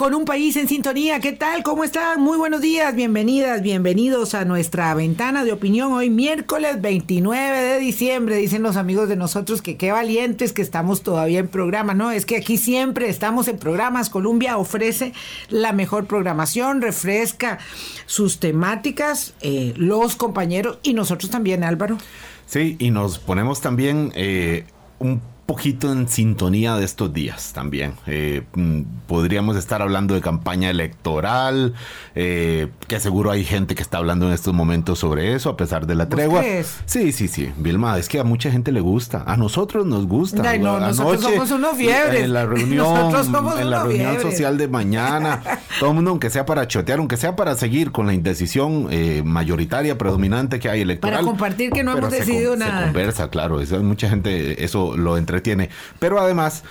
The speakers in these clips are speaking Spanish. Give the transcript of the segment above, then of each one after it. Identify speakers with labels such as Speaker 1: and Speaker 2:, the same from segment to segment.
Speaker 1: con un país en sintonía. ¿Qué tal? ¿Cómo están? Muy buenos días, bienvenidas, bienvenidos a nuestra ventana de opinión hoy miércoles 29 de diciembre. Dicen los amigos de nosotros que qué valientes que estamos todavía en programa. No, es que aquí siempre estamos en programas. Colombia ofrece la mejor programación, refresca sus temáticas, eh, los compañeros y nosotros también, Álvaro.
Speaker 2: Sí, y nos ponemos también eh, un poquito en sintonía de estos días también. Eh, mm, podríamos estar hablando de campaña electoral, eh, que seguro hay gente que está hablando en estos momentos sobre eso, a pesar de la tregua. Sí, sí, sí, Vilma, es que a mucha gente le gusta, a nosotros nos gusta.
Speaker 1: nosotros somos unos fiebres.
Speaker 2: En la reunión, en la reunión social de mañana, todo el mundo, aunque sea para chotear, aunque sea para seguir con la indecisión eh, mayoritaria, predominante que hay electoral.
Speaker 1: Para compartir que no hemos decidido nada.
Speaker 2: Se conversa, claro, eso, mucha gente eso lo entre tiene. Pero además,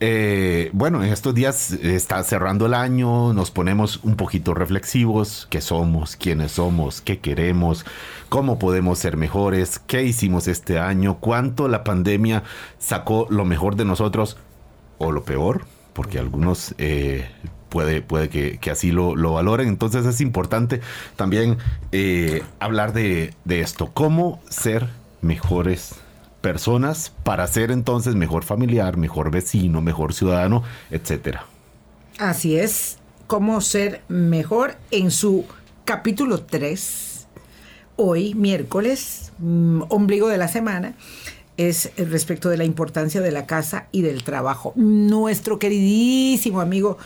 Speaker 2: eh, bueno, en estos días está cerrando el año, nos ponemos un poquito reflexivos, qué somos, quiénes somos, qué queremos, cómo podemos ser mejores, qué hicimos este año, cuánto la pandemia sacó lo mejor de nosotros o lo peor, porque algunos eh, puede, puede que, así lo, valoren. Entonces es importante también eh, hablar de, de esto, cómo ser mejores personas para ser entonces mejor familiar, mejor vecino, mejor ciudadano, etcétera.
Speaker 1: Así es, cómo ser mejor en su capítulo 3, hoy miércoles, mm, ombligo de la semana, es respecto de la importancia de la casa y del trabajo. Nuestro queridísimo amigo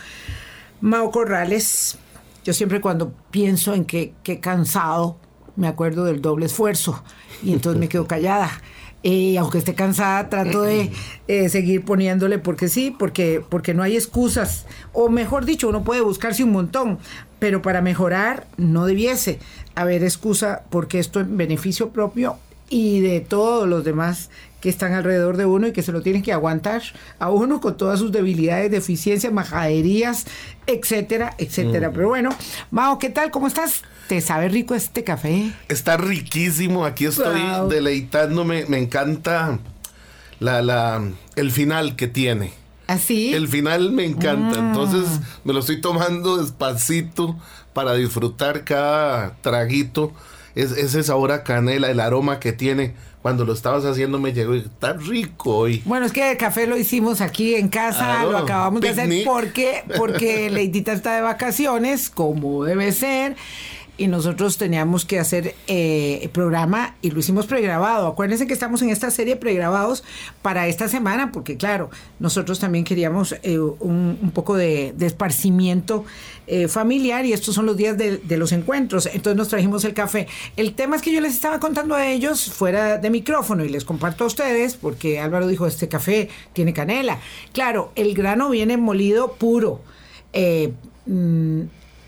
Speaker 1: Mao Corrales, yo siempre cuando pienso en que, que cansado, me acuerdo del doble esfuerzo y entonces me quedo callada. Y aunque esté cansada, trato de eh, seguir poniéndole porque sí, porque, porque no hay excusas. O mejor dicho, uno puede buscarse un montón, pero para mejorar no debiese haber excusa porque esto es beneficio propio y de todos los demás que están alrededor de uno y que se lo tienen que aguantar a uno con todas sus debilidades, deficiencias, majaderías, etcétera, etcétera. Mm. Pero bueno, Mao, ¿qué tal? ¿Cómo estás? ¿Te sabe rico este café?
Speaker 3: Está riquísimo. Aquí estoy deleitándome. Me encanta la, la, el final que tiene.
Speaker 1: ¿Así?
Speaker 3: ¿Ah, el final me encanta. Mm. Entonces me lo estoy tomando despacito para disfrutar cada traguito. Es, ese sabor a canela, el aroma que tiene cuando lo estabas haciendo me llegó y está rico hoy.
Speaker 1: Bueno, es que el café lo hicimos aquí en casa, lo acabamos de hacer porque porque Leidita está de vacaciones, como debe ser y nosotros teníamos que hacer eh, programa y lo hicimos pregrabado. Acuérdense que estamos en esta serie pregrabados para esta semana, porque claro, nosotros también queríamos eh, un, poco de, esparcimiento eh, familiar y estos son los días de, de, los encuentros. Entonces nos trajimos el café. El tema es que yo les estaba contando a ellos fuera de micrófono y les comparto a ustedes, porque Álvaro dijo, este café tiene canela. Claro, el grano viene molido puro. Mm,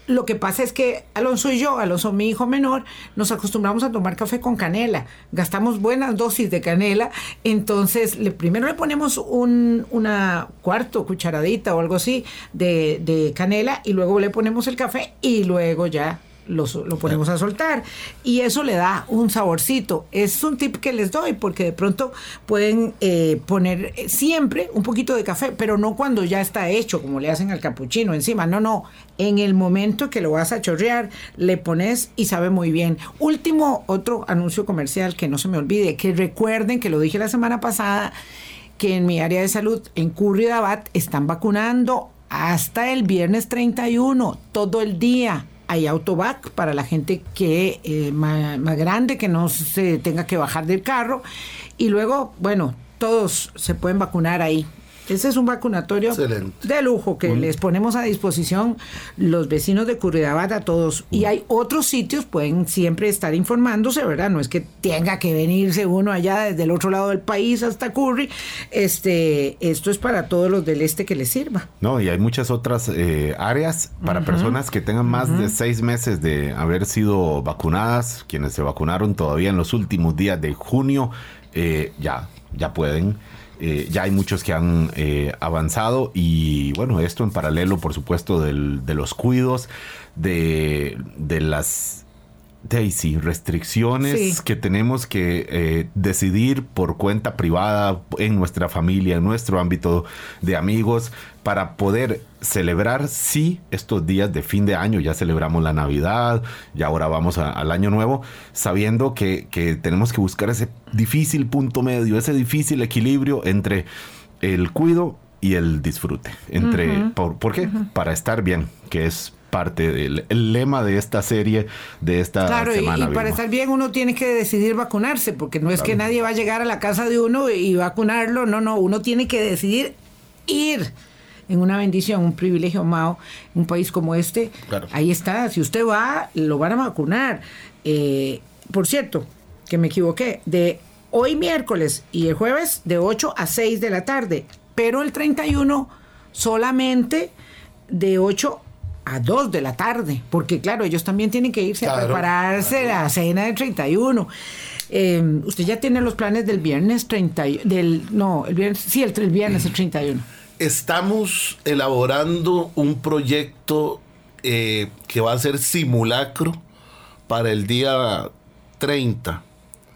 Speaker 1: lo que pasa es que Alonso y yo, Alonso mi hijo menor, nos acostumbramos a tomar café con canela. Gastamos buenas dosis de canela. Entonces, le, primero le ponemos un, una cuarto cucharadita o algo así de, de canela y luego le ponemos el café y luego ya lo, ponemos a soltar y eso le da un saborcito. Es un tip que les doy porque de pronto pueden eh, poner siempre un poquito de café, pero no cuando ya está hecho, como le hacen al capuchino encima. No, no. En el momento que lo vas a chorrear, le pones y sabe muy bien. Último, otro anuncio comercial que no se me olvide, que recuerden que lo dije la semana pasada, que en mi área de salud, en Curridabat, están vacunando hasta el viernes 31, todo el día hay autobac para la gente que eh, más, grande, que no se tenga que bajar del carro. Y luego, bueno, todos se pueden vacunar ahí. Ese es un vacunatorio de lujo que les ponemos a disposición los vecinos de Curridabat a todos. Y hay otros sitios, pueden siempre estar informándose, ¿verdad? No es que tenga que venirse uno allá desde el otro lado del país hasta Curry. Este, esto es para todos los del este que les sirva.
Speaker 2: No, y hay muchas otras eh, áreas para personas que tengan más de seis meses de haber sido vacunadas, quienes se vacunaron todavía en los últimos días de junio, eh, ya, ya pueden. Eh, ya hay muchos que han eh, avanzado y bueno, esto en paralelo, por supuesto, del, de los cuidos, de, de las Daisy, restricciones que tenemos que eh, decidir por cuenta privada en nuestra familia, en nuestro ámbito de amigos, para poder celebrar, sí, estos días de fin de año, ya celebramos la Navidad, y ahora vamos al Año Nuevo, sabiendo que, tenemos que buscar ese difícil punto medio, ese difícil equilibrio entre el cuido y el disfrute. Entre, por, qué? Para estar bien, que es parte del lema de esta serie, de esta
Speaker 1: claro,
Speaker 2: semana.
Speaker 1: Y, para estar bien uno tiene que decidir vacunarse, porque no es que nadie va a llegar a la casa de uno y vacunarlo, no, no, uno tiene que decidir ir en una bendición, un privilegio, Mao, un país como este. Ahí está, si usted va, lo van a vacunar. Eh, por cierto, que me equivoqué, de hoy miércoles y el jueves de 8 a 6 de la tarde, pero el 31 solamente de 8 a 2 de la tarde, porque claro, ellos también tienen que irse a prepararse la cena del 31. Em, usted ya tiene los planes del viernes 30, del, no, el viernes, sí, el, el viernes el 31.
Speaker 3: Estamos elaborando un proyecto eh, que va a ser simulacro para el día 30.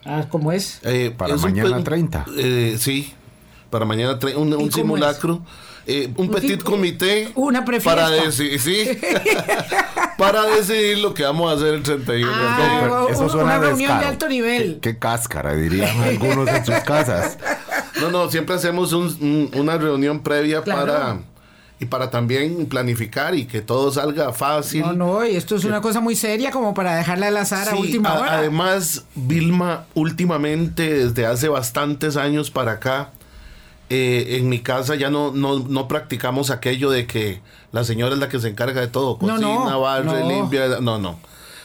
Speaker 1: Ah, ¿cómo es?
Speaker 2: Eh, para mañana 30.
Speaker 3: Eh, sí, para mañana un, un simulacro. Eh, un, petit comité
Speaker 1: una
Speaker 3: para decidir sí, para decidir lo que vamos a hacer el 31
Speaker 1: ah, eso suena una reunión de alto nivel.
Speaker 2: qué, cáscara dirían algunos en sus casas.
Speaker 3: No no siempre hacemos una reunión previa para y para también planificar y que todo salga fácil.
Speaker 1: No, no, y esto es una cosa muy seria como para dejarla al azar a última hora.
Speaker 3: Además, Vilma, últimamente, desde hace bastantes años para acá, eh, en mi casa ya no, no, practicamos aquello de que la señora es la que se encarga de todo, cocina, no, barre, limpia, no, no.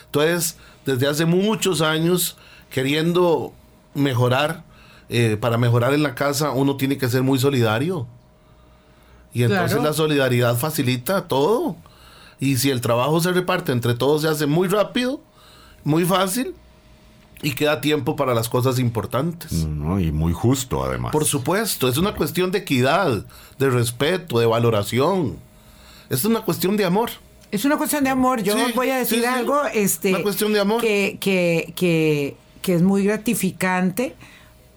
Speaker 3: Entonces, desde hace muchos años, queriendo mejorar, eh, para mejorar en la casa, uno tiene que ser muy solidario. Y entonces la solidaridad facilita todo. Y si el trabajo se reparte entre todos, se hace muy rápido, muy fácil y queda tiempo para las cosas importantes.
Speaker 2: y muy justo además.
Speaker 3: Por supuesto, es una cuestión de equidad, de respeto, de valoración. Es una cuestión de amor.
Speaker 1: Es una cuestión de amor. Yo voy a decir algo este,
Speaker 3: una cuestión de amor.
Speaker 1: Que, que, que, que, es muy gratificante.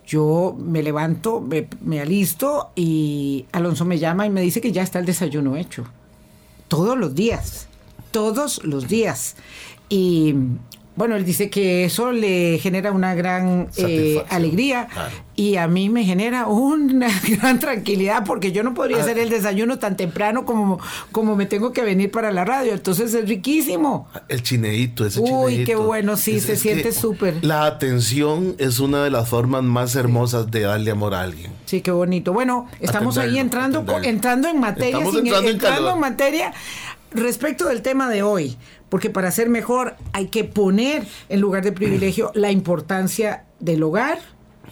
Speaker 1: Yo me levanto, me, me alisto y Alonso me llama y me dice que ya está el desayuno hecho. Todos los días. Todos los días. Y bueno, él dice que eso le genera una gran eh, alegría y a mí me genera una gran tranquilidad porque yo no podría ah. hacer el desayuno tan temprano como, como me tengo que venir para la radio. Entonces es riquísimo.
Speaker 3: El chineito, ese
Speaker 1: Uy, qué bueno, sí, se siente súper.
Speaker 3: La atención es una de las formas más hermosas de darle amor a alguien.
Speaker 1: Sí, qué bonito. Bueno, estamos ahí entrando, entrando en materia, entrando en materia respecto del tema de hoy porque para ser mejor hay que poner en lugar de privilegio la importancia del hogar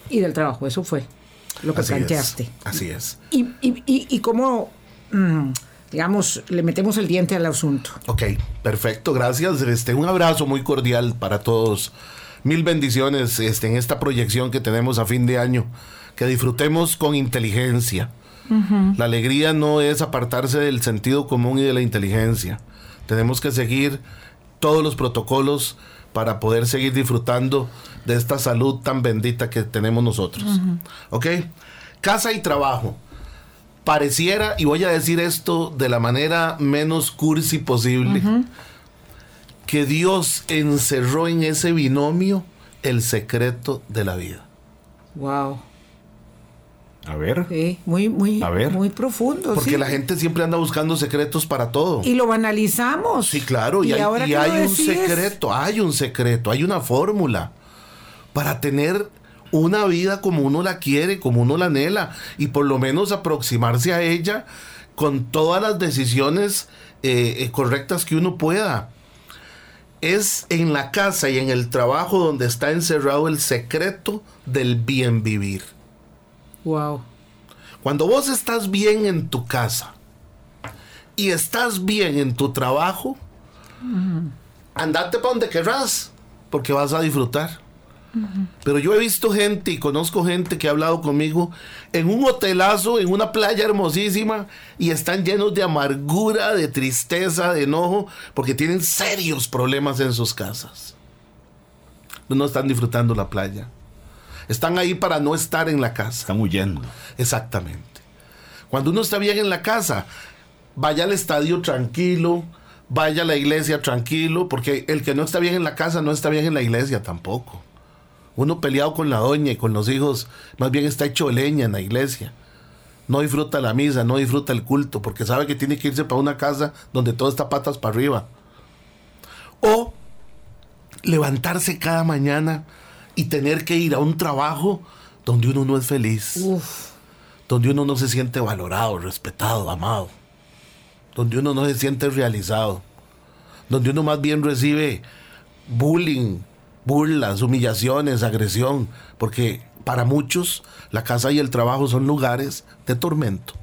Speaker 1: y del trabajo. Eso fue lo que planteaste.
Speaker 3: así es.
Speaker 1: Y, y, y, cómo, mm, digamos, le metemos el diente al asunto.
Speaker 3: Ok, perfecto, gracias. Este, un abrazo muy cordial para todos. Mil bendiciones este, en esta proyección que tenemos a fin de año. Que disfrutemos con inteligencia. La alegría no es apartarse del sentido común y de la inteligencia. Tenemos que seguir todos los protocolos para poder seguir disfrutando de esta salud tan bendita que tenemos nosotros. ¿Ok? Casa y trabajo. Pareciera, y voy a decir esto de la manera menos cursi posible, que Dios encerró en ese binomio el secreto de la vida.
Speaker 1: Wow.
Speaker 2: A ver.
Speaker 1: Sí, muy, muy, muy profundo.
Speaker 3: Porque la gente siempre anda buscando secretos para todo.
Speaker 1: Y lo banalizamos.
Speaker 3: Sí, claro. Y, hay, hay un secreto, hay un secreto, hay una fórmula para tener una vida como uno la quiere, como uno la anhela, y por lo menos aproximarse a ella con todas las decisiones eh, eh, correctas que uno pueda. Es en la casa y en el trabajo donde está encerrado el secreto del bien vivir.
Speaker 1: Wow.
Speaker 3: Cuando vos estás bien en tu casa y estás bien en tu trabajo, andate para donde querrás, porque vas a disfrutar. Pero yo he visto gente y conozco gente que ha hablado conmigo en un hotelazo, en una playa hermosísima, y están llenos de amargura, de tristeza, de enojo, porque tienen serios problemas en sus casas. no están disfrutando la playa. Están ahí para no estar en la casa.
Speaker 2: Están huyendo.
Speaker 3: Exactamente. Cuando uno está bien en la casa, vaya al estadio tranquilo, vaya a la iglesia tranquilo, porque el que no está bien en la casa no está bien en la iglesia tampoco. Uno peleado con la doña y con los hijos, más bien está hecho leña en la iglesia. No disfruta la misa, no disfruta el culto, porque sabe que tiene que irse para una casa donde todo está patas para arriba. O levantarse cada mañana y tener que ir a un trabajo donde uno no es feliz. Donde uno no se siente valorado, respetado, amado. Donde uno no se siente realizado. Donde uno más bien recibe bullying, burlas, humillaciones, agresión. Porque para muchos la casa y el trabajo son lugares de tormento.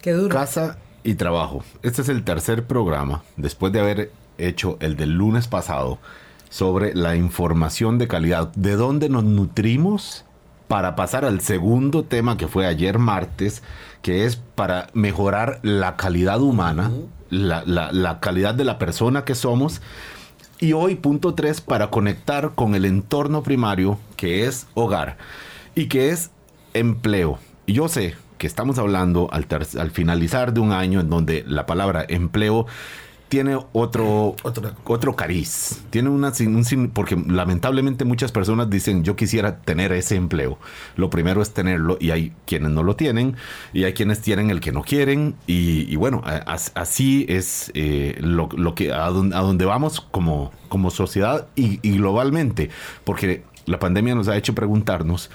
Speaker 2: Qué duro. Casa y trabajo. Este es el tercer programa, después de haber hecho el del lunes pasado, sobre la información de calidad, de dónde nos nutrimos para pasar al segundo tema que fue ayer martes, que es para mejorar la calidad humana, la, la calidad de la persona que somos. Y hoy, punto tres, para conectar con el entorno primario, que es hogar y que es empleo. Y yo sé que estamos hablando al, al finalizar de un año en donde la palabra empleo tiene otro, otro, cariz. Tiene una, un, porque lamentablemente muchas personas dicen, yo quisiera tener ese empleo. Lo primero es tenerlo y hay quienes no lo tienen y hay quienes tienen el que no quieren. Y, bueno, así es eh, lo, que, a, donde, vamos como, como sociedad y, globalmente. Porque la pandemia nos ha hecho preguntarnos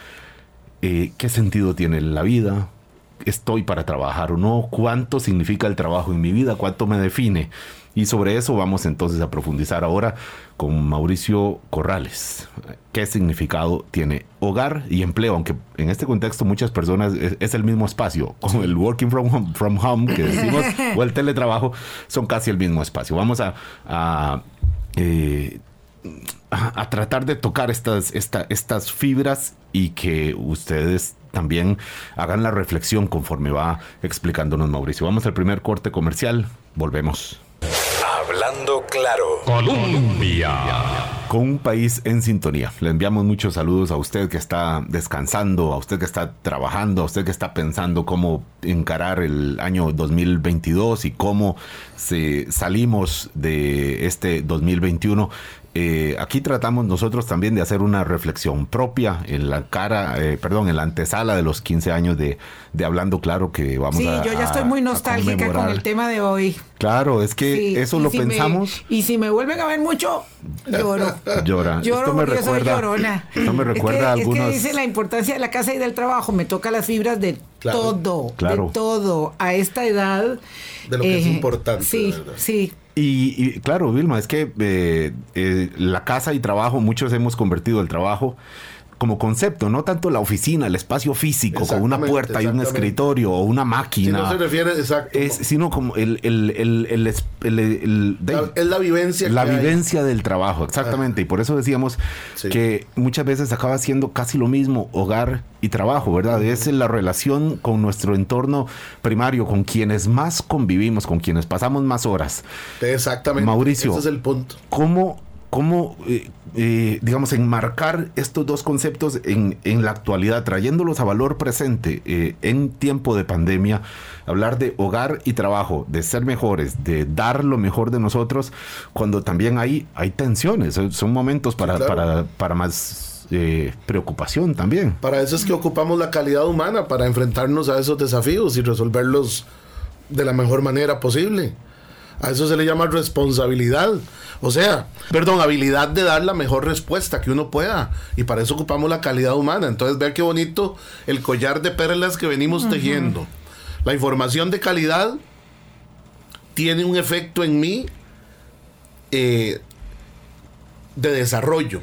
Speaker 2: eh, qué sentido tiene la vida, estoy para trabajar o no, cuánto significa el trabajo en mi vida, cuánto me define. Y sobre eso vamos entonces a profundizar ahora con Mauricio Corrales. ¿Qué significado tiene hogar y empleo? Aunque en este contexto muchas personas es, el mismo espacio, como el working from home, que decimos, o el teletrabajo, son casi el mismo espacio. Vamos a, a, eh, tratar de tocar estas, estas fibras y que ustedes también hagan la reflexión conforme va explicándonos Mauricio. Vamos al primer corte comercial, volvemos.
Speaker 4: Hablando claro. Colombia.
Speaker 2: Con un país en sintonía. Le enviamos muchos saludos a usted que está descansando, a usted que está trabajando, a usted que está pensando cómo encarar el año 2022 y cómo se salimos de este 2021 eh, aquí tratamos nosotros también de hacer una reflexión propia en la cara, eh, perdón, en la antesala de los 15 años de, Hablando Claro que vamos
Speaker 1: a. Sí, yo ya estoy muy nostálgica con el tema de hoy.
Speaker 2: Claro, es que eso lo pensamos.
Speaker 1: y si me vuelven a ver mucho, lloro.
Speaker 2: Llora.
Speaker 1: Lloro esto me recuerda, llorona.
Speaker 2: Esto me recuerda
Speaker 1: es
Speaker 2: que, algunos.
Speaker 1: Es que dice la importancia de la casa y del trabajo. Me toca las fibras de todo, de todo. A esta edad.
Speaker 3: De lo que es eh, importante.
Speaker 1: Sí, sí.
Speaker 2: Y, claro, Vilma, es que eh, eh, la casa y trabajo, muchos hemos convertido el trabajo como concepto, no tanto la oficina, el espacio físico, con una puerta y un escritorio o una máquina.
Speaker 3: no se refiere, exacto.
Speaker 2: Es, sino como el... el, el,
Speaker 3: la, es la vivencia.
Speaker 2: La vivencia del trabajo, exactamente. Y por eso decíamos que muchas veces acaba siendo casi lo mismo hogar y trabajo, ¿verdad? Es la relación con nuestro entorno primario, con quienes más convivimos, con quienes pasamos más horas.
Speaker 3: Exactamente.
Speaker 2: Mauricio.
Speaker 3: Ese es el punto.
Speaker 2: ¿Cómo cómo, eh, eh, digamos, enmarcar estos dos conceptos en, en, la actualidad, trayéndolos a valor presente eh, en tiempo de pandemia, hablar de hogar y trabajo, de ser mejores, de dar lo mejor de nosotros, cuando también hay, hay tensiones, son momentos para, para, para más preocupación también.
Speaker 3: Para eso es que ocupamos la calidad humana, para enfrentarnos a esos desafíos y resolverlos de la mejor manera posible. A eso se le llama responsabilidad. O sea, perdón, habilidad de dar la mejor respuesta que uno pueda. Y para eso ocupamos la calidad humana. Entonces, vean qué bonito el collar de perlas que venimos tejiendo. La información de calidad tiene un efecto en mí eh, de desarrollo.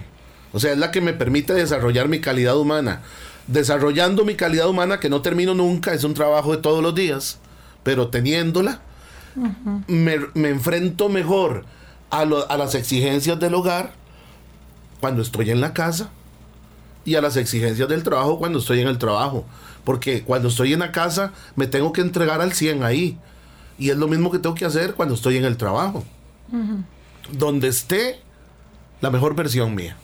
Speaker 3: O sea, es la que me permite desarrollar mi calidad humana. Desarrollando mi calidad humana, que no termino nunca, es un trabajo de todos los días, pero teniéndola, me, me enfrento mejor a, las exigencias del hogar cuando estoy en la casa y a las exigencias del trabajo cuando estoy en el trabajo. Porque cuando estoy en la casa me tengo que entregar al 100 ahí. Y es lo mismo que tengo que hacer cuando estoy en el trabajo. Donde esté la mejor versión mía.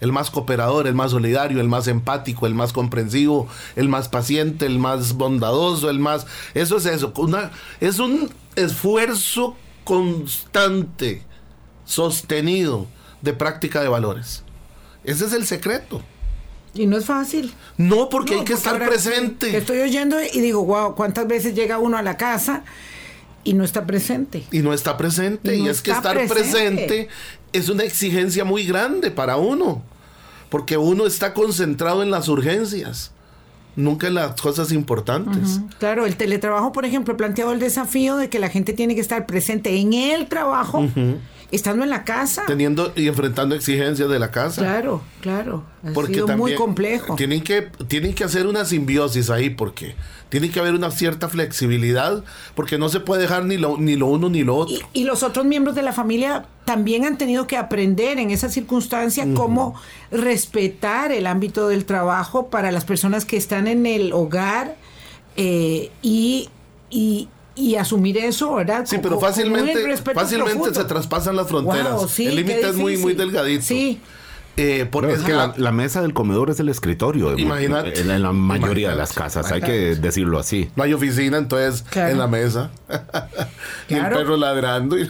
Speaker 3: El más cooperador, el más solidario, el más empático, el más comprensivo, el más paciente, el más bondadoso, el más... Eso es eso. Una, es un esfuerzo constante, sostenido de práctica de valores. Ese es el secreto.
Speaker 1: Y no es fácil.
Speaker 3: No, porque hay que estar presente.
Speaker 1: estoy oyendo y digo, wow, ¿cuántas veces llega uno a la casa y no está presente?
Speaker 3: Y no está presente. Y, es que estar presente. es una exigencia muy grande para uno. Porque uno está concentrado en las urgencias nunca en las cosas importantes.
Speaker 1: Claro, el teletrabajo, por ejemplo, planteado el desafío de que la gente tiene que estar presente en el trabajo estando en la casa.
Speaker 3: Teniendo y enfrentando exigencias de la casa.
Speaker 1: Claro, claro. Ha porque sido muy complejo.
Speaker 3: Tienen que, tienen que hacer una simbiosis ahí, porque tiene que haber una cierta flexibilidad, porque no se puede dejar ni lo, ni lo uno ni lo otro.
Speaker 1: Y, los otros miembros de la familia también han tenido que aprender en esa circunstancia cómo respetar el ámbito del trabajo para las personas que están en el hogar eh, y, y, y asumir eso, ¿verdad?
Speaker 3: Sí, pero fácilmente, fácilmente se traspasan las fronteras. el límite es muy, muy delgadito.
Speaker 1: Sí.
Speaker 2: Eh, es que la, mesa del comedor es el escritorio.
Speaker 3: Imagínate.
Speaker 2: En, la mayoría de las casas, hay que decirlo así.
Speaker 3: No hay oficina, entonces en la mesa. y el perro ladrando. Y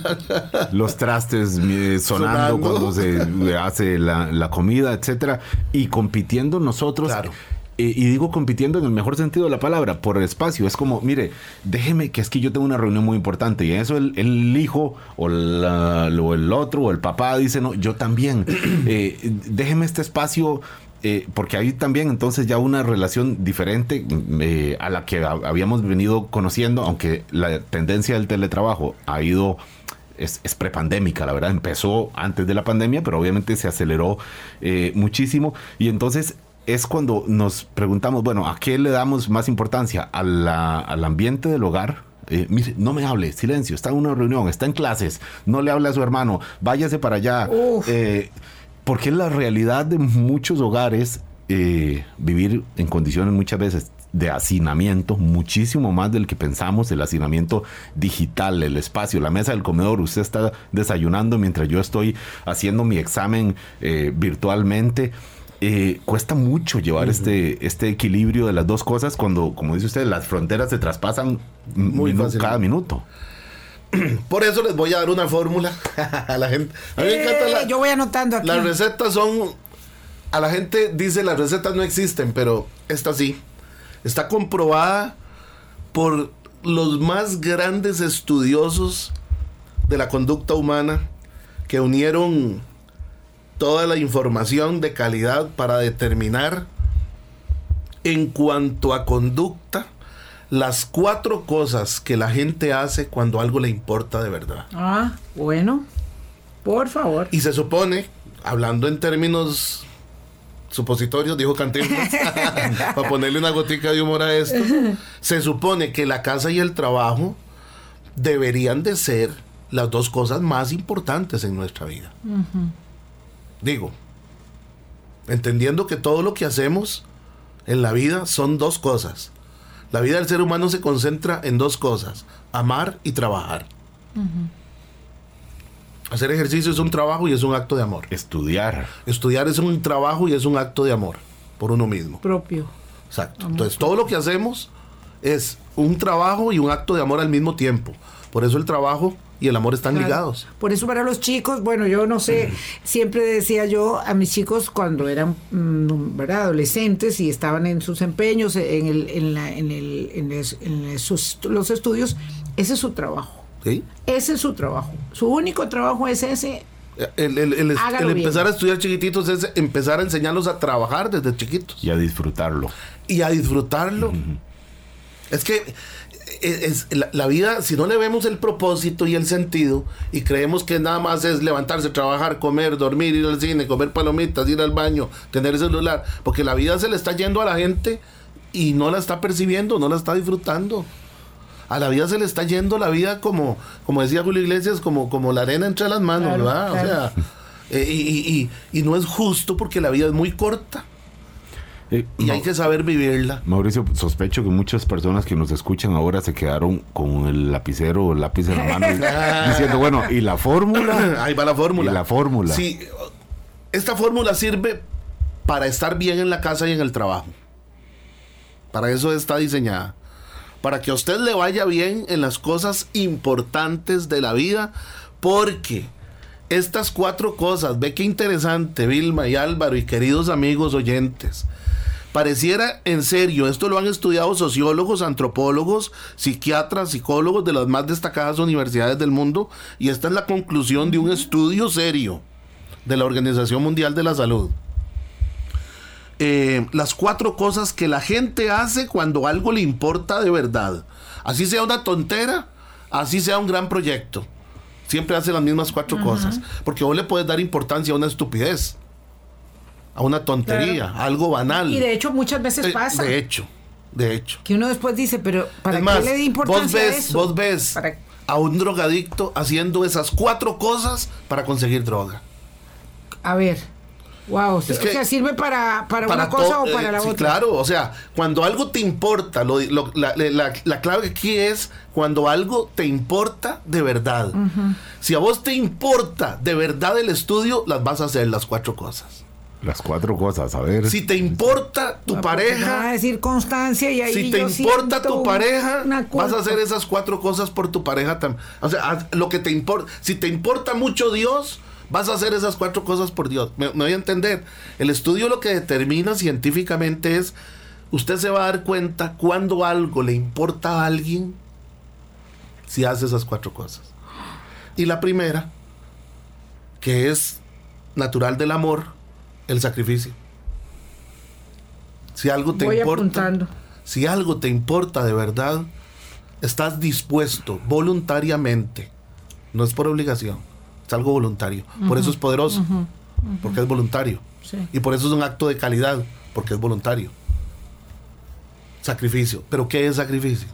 Speaker 2: Los trastes sonando, cuando se hace la, la comida, etcétera. Y compitiendo nosotros. Claro y digo compitiendo en el mejor sentido de la palabra, por el espacio. Es como, mire, déjeme que es que yo tengo una reunión muy importante y eso el, el hijo o, el otro o el papá dice, no, yo también. Eh, déjeme este espacio. Eh, porque hay también entonces ya una relación diferente eh, a la que habíamos venido conociendo, aunque la tendencia del teletrabajo ha ido es, es, prepandémica, la verdad, empezó antes de la pandemia, pero obviamente se aceleró muchísimo. Y entonces es cuando nos preguntamos, bueno, ¿a qué le damos más importancia? al ambiente del hogar. Eh, mire, no me hable, silencio, está en una reunión, está en clases, no le hable a su hermano, váyase para allá. Eh, porque es la realidad de muchos hogares eh, vivir en condiciones muchas veces de hacinamiento, muchísimo más del que pensamos, el hacinamiento digital, el espacio, la mesa del comedor, usted está desayunando mientras yo estoy haciendo mi examen virtualmente. Eh, cuesta mucho llevar este, este equilibrio de las dos cosas cuando, como dice usted, las fronteras se traspasan Muy cada minuto.
Speaker 3: Por eso les voy a dar una fórmula a la gente. A mí me encanta
Speaker 1: la, yo voy anotando aquí.
Speaker 3: Las recetas son. A la gente dice las recetas no existen, pero esta sí. Está comprobada por los más grandes estudiosos de la conducta humana que unieron toda la información de calidad para determinar en cuanto a conducta las cuatro cosas que la gente hace cuando algo le importa de verdad.
Speaker 1: Ah, bueno. Por favor.
Speaker 3: Y se supone, hablando en términos supositorios, dijo Cantinflas, para ponerle una gotica de humor a esto, se supone que la casa y el trabajo deberían de ser las dos cosas más importantes en nuestra vida. Digo, entendiendo que todo lo que hacemos en la vida son dos cosas. La vida del ser humano se concentra en dos cosas, amar y trabajar. Hacer ejercicio es un trabajo y es un acto de amor.
Speaker 2: Estudiar.
Speaker 3: Estudiar es un trabajo y es un acto de amor por uno mismo.
Speaker 1: Propio.
Speaker 3: Exacto. Entonces, todo lo que hacemos es un trabajo y un acto de amor al mismo tiempo. Por eso el trabajo y el amor están ligados.
Speaker 1: Por eso para los chicos, bueno, yo no sé, siempre decía yo a mis chicos cuando eran mm, ¿verdad? adolescentes y estaban en sus empeños, en, el, en, la, en, el, en, los estudios, ese es su trabajo.
Speaker 3: ¿Sí?
Speaker 1: Ese es su trabajo. Su único trabajo es ese.
Speaker 3: El, empezar a estudiar chiquititos es empezar a enseñarlos a trabajar desde chiquitos.
Speaker 2: Y a disfrutarlo.
Speaker 3: Y a disfrutarlo. Es que es, la, vida, si no le vemos el propósito y el sentido y creemos que nada más es levantarse, trabajar, comer, dormir, ir al cine, comer palomitas, ir al baño, tener el celular, porque la vida se le está yendo a la gente y no la está percibiendo, no la está disfrutando. A la vida se le está yendo la vida como, como decía Julio Iglesias, como, como la arena entre las manos, ¿verdad? O sea, eh, y, y no es justo porque la vida es muy corta. Eh, y hay que saber vivirla.
Speaker 2: Mauricio, sospecho que muchas personas que nos escuchan ahora se quedaron con el lapicero o el lápiz en la mano diciendo, bueno, ¿y la fórmula?
Speaker 3: Ahí va la fórmula.
Speaker 2: ¿Y la fórmula?
Speaker 3: Sí, esta fórmula sirve para estar bien en la casa y en el trabajo. Para eso está diseñada. Para que a usted le vaya bien en las cosas importantes de la vida. Porque estas cuatro cosas, ve qué interesante, Vilma y Álvaro y queridos amigos oyentes. Pareciera en serio, esto lo han estudiado sociólogos, antropólogos, psiquiatras, psicólogos de las más destacadas universidades del mundo y esta es la conclusión de un estudio serio de la Organización Mundial de la Salud. Eh, las cuatro cosas que la gente hace cuando algo le importa de verdad. Así sea una tontera, así sea un gran proyecto. Siempre hace las mismas cuatro cosas. Porque vos le puedes dar importancia a una estupidez, a una tontería, a algo banal.
Speaker 1: Y de hecho muchas veces
Speaker 3: Eh,
Speaker 1: pasa.
Speaker 3: De hecho, de hecho.
Speaker 1: Que uno después dice, pero ¿para
Speaker 3: Es
Speaker 1: qué le di importancia
Speaker 3: vos ves,
Speaker 1: a eso?
Speaker 3: vos ves
Speaker 1: Para-
Speaker 3: a un drogadicto haciendo esas cuatro cosas para conseguir droga.
Speaker 1: A ver. Wow.
Speaker 3: Es
Speaker 1: o
Speaker 3: que-
Speaker 1: sea, ¿sirve para, para, una
Speaker 3: to-
Speaker 1: cosa o
Speaker 3: eh,
Speaker 1: para la
Speaker 3: sí,
Speaker 1: otra?
Speaker 3: claro, o sea, cuando algo te importa, lo- lo- la, la- la clave aquí es cuando algo te importa de verdad. Si a vos te importa de verdad el estudio, las vas a hacer las cuatro cosas.
Speaker 2: Las cuatro cosas, a ver.
Speaker 3: Si te importa tu
Speaker 1: Ah, me van a
Speaker 3: pareja,
Speaker 1: decir constancia y ahí
Speaker 3: si te
Speaker 1: yo
Speaker 3: importa tu pareja, vas a hacer esas cuatro cosas por tu pareja también. O sea, lo que te importa. Si te importa mucho Dios, vas a hacer esas cuatro cosas por Dios. Me, me voy a entender. El estudio lo que determina científicamente es, usted se va a dar cuenta cuando algo le importa a alguien si hace esas cuatro cosas. Y la primera, que es natural del amor, el sacrificio. Si algo te
Speaker 1: Voy
Speaker 3: importa,
Speaker 1: apuntando.
Speaker 3: si algo te importa de verdad, estás dispuesto voluntariamente, no es por obligación, es algo voluntario. Por eso es poderoso, porque es voluntario.
Speaker 1: Sí.
Speaker 3: Y por eso es un acto de calidad, porque es voluntario. Sacrificio. ¿Pero qué es sacrificio?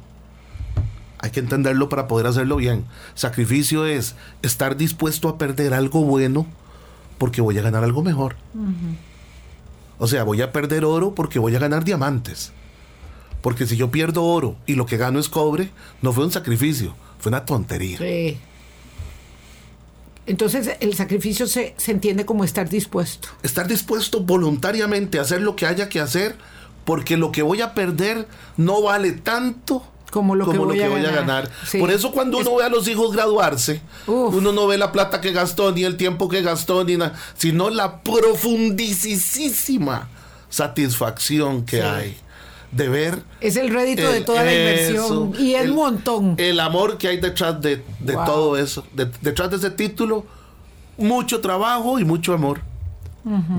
Speaker 3: Hay que entenderlo para poder hacerlo bien. Sacrificio es estar dispuesto a perder algo bueno porque voy a ganar algo mejor. O sea, voy a perder oro porque voy a ganar diamantes. Porque si yo pierdo oro y lo que gano es cobre, no fue un sacrificio, fue una tontería.
Speaker 1: Sí. Entonces el sacrificio se, se entiende como estar dispuesto.
Speaker 3: Estar dispuesto voluntariamente a hacer lo que haya que hacer porque lo que voy a perder no vale tanto
Speaker 1: Como lo que voy a ganar. Sí.
Speaker 3: Por eso cuando uno ve a los hijos graduarse,
Speaker 1: Uf.
Speaker 3: uno no ve la plata que gastó, ni el tiempo que gastó, ni nada, sino la profundísima satisfacción que
Speaker 1: Sí.
Speaker 3: hay de ver
Speaker 1: Es el rédito de toda la
Speaker 3: eso,
Speaker 1: inversión. Y
Speaker 3: el-
Speaker 1: montón.
Speaker 3: El amor que hay detrás de, de
Speaker 1: Wow.
Speaker 3: todo eso. De- detrás de ese título, mucho trabajo y mucho amor.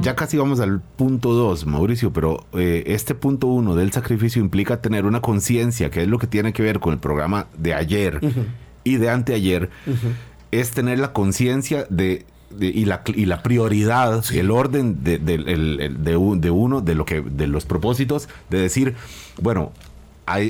Speaker 2: Ya casi vamos al punto 2, Mauricio, pero eh, este punto 1 del sacrificio implica tener una conciencia, que es lo que tiene que ver con el programa de ayer y de anteayer, es tener la conciencia de, de- y, la, y la prioridad, el orden de, de, de uno, de, lo que, de los propósitos, de decir, bueno,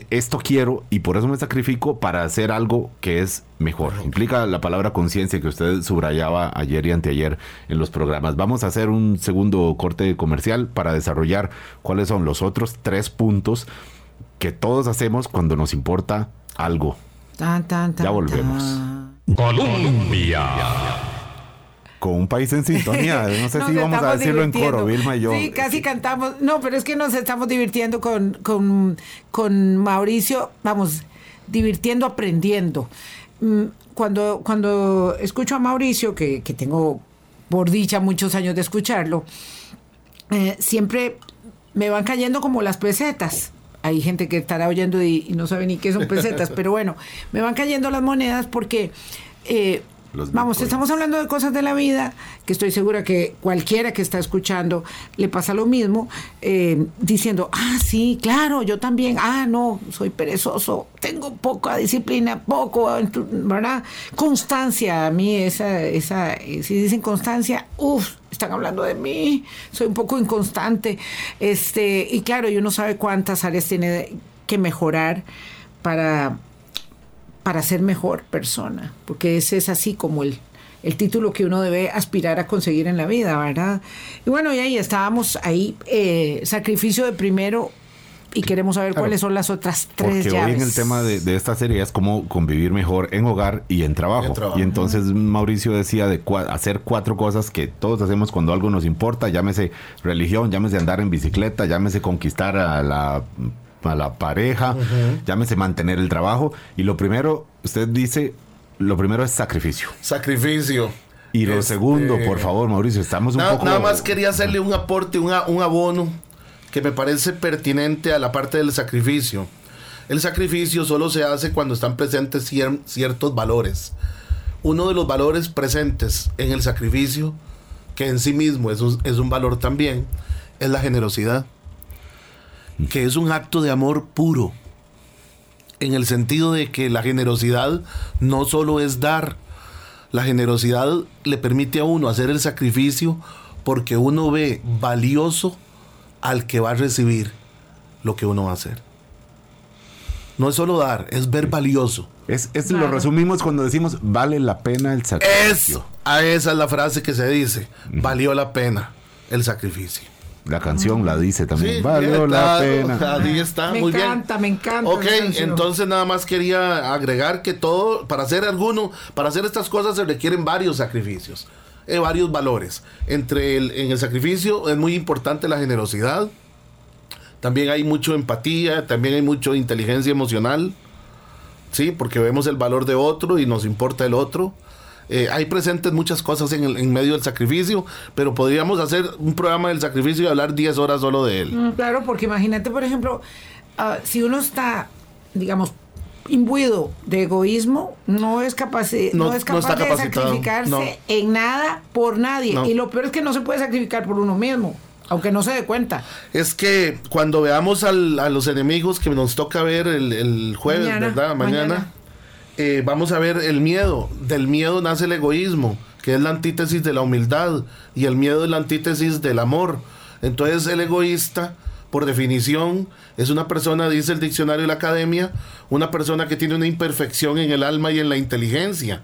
Speaker 2: esto quiero y por eso me sacrifico para hacer algo que es mejor. Implica la palabra conciencia que usted subrayaba ayer y anteayer en los programas. Vamos a hacer un segundo corte comercial para desarrollar cuáles son los otros tres puntos que todos hacemos cuando nos importa algo.
Speaker 1: Tan, tan, tan,
Speaker 2: Ya volvemos.
Speaker 1: tan.
Speaker 4: Colombia.
Speaker 2: Con un país en sintonía. No sé si vamos a decirlo en coro, Vilma y yo.
Speaker 1: Sí, casi cantamos. No, pero es que nos estamos divirtiendo con, con, con Mauricio, vamos, divirtiendo, aprendiendo. Mm, Cuando, cuando escucho a Mauricio, que, que tengo por dicha muchos años de escucharlo, eh, siempre me van cayendo como las pesetas. Hay gente que estará oyendo y, y no sabe ni qué son pesetas, pero bueno, me van cayendo las monedas porque, eh,
Speaker 2: Los
Speaker 1: vamos,
Speaker 2: bitcoins.
Speaker 1: estamos hablando de cosas de la vida, que estoy segura que cualquiera que está escuchando le pasa lo mismo, eh, diciendo, ah, sí, claro, yo también, ah, no, soy perezoso, tengo poca disciplina, poco, ¿verdad? Constancia, a mí esa, esa, si dicen constancia, uff, están hablando de mí, soy un poco inconstante, este, y claro, y uno sabe cuántas áreas tiene que mejorar para para ser mejor persona, porque ese es así como el, el título que uno debe aspirar a conseguir en la vida, ¿verdad? Y bueno, y ahí estábamos, ahí, eh, sacrificio de primero y queremos saber cuáles son las otras tres
Speaker 2: Porque hoy en el tema de, esta serie es cómo convivir mejor en hogar y en trabajo. Y entonces Mauricio decía de hacer cuatro cosas que todos hacemos cuando algo nos importa, llámese religión, llámese andar en bicicleta, llámese conquistar a la a la pareja, llámese mantener el trabajo. Y lo primero, usted dice, lo primero es sacrificio.
Speaker 3: Sacrificio.
Speaker 2: Y lo este, segundo, por favor, Mauricio, estamos un poco...
Speaker 3: Nada más quería hacerle un aporte, un abono que me parece pertinente a la parte del sacrificio. El sacrificio solo se hace cuando están presentes ciertos valores. Uno de los valores presentes en el sacrificio, que en sí mismo es es un valor también, es la generosidad que es un acto de amor puro, en el sentido de que la generosidad no solo es dar, la generosidad le permite a uno hacer el sacrificio porque uno ve valioso al que va a recibir lo que uno va a hacer. No es solo dar, es ver valioso.
Speaker 2: Es, Lo resumimos cuando decimos vale la pena el sacrificio.
Speaker 3: a esa es la frase que se dice, valió la pena el sacrificio.
Speaker 2: La canción la dice también. Valió la pena.
Speaker 3: Ahí está,
Speaker 1: me
Speaker 3: muy
Speaker 1: encanta, Me encanta,
Speaker 3: Ok, entonces nada más quería agregar que todo, para hacer alguno, para hacer estas cosas se requieren varios sacrificios, eh, varios valores. Entre el, en el sacrificio es muy importante la generosidad. También hay mucho empatía, también hay mucho inteligencia emocional. Sí, porque vemos el valor de otro y nos importa el otro. Eh, hay presentes muchas cosas en, el, en medio del sacrificio, pero podríamos hacer un programa del sacrificio y hablar 10 horas solo de él.
Speaker 1: Mm, claro, porque imagínate, por ejemplo, ah, si uno está, digamos, imbuido de egoísmo, no es capaz, no, es capaz de sacrificarse en nada por nadie. Y lo peor es que no se puede sacrificar por uno mismo. Aunque no se dé cuenta.
Speaker 3: Es que cuando veamos a los enemigos que nos toca ver el, jueves, ¿verdad? mañana eh, vamos a ver el miedo. Del miedo nace el egoísmo, que es la antítesis de la humildad, y el miedo es la antítesis del amor. Entonces el egoísta, por definición, es una persona, dice el diccionario de la academia, una persona que tiene una imperfección en el alma y en la inteligencia,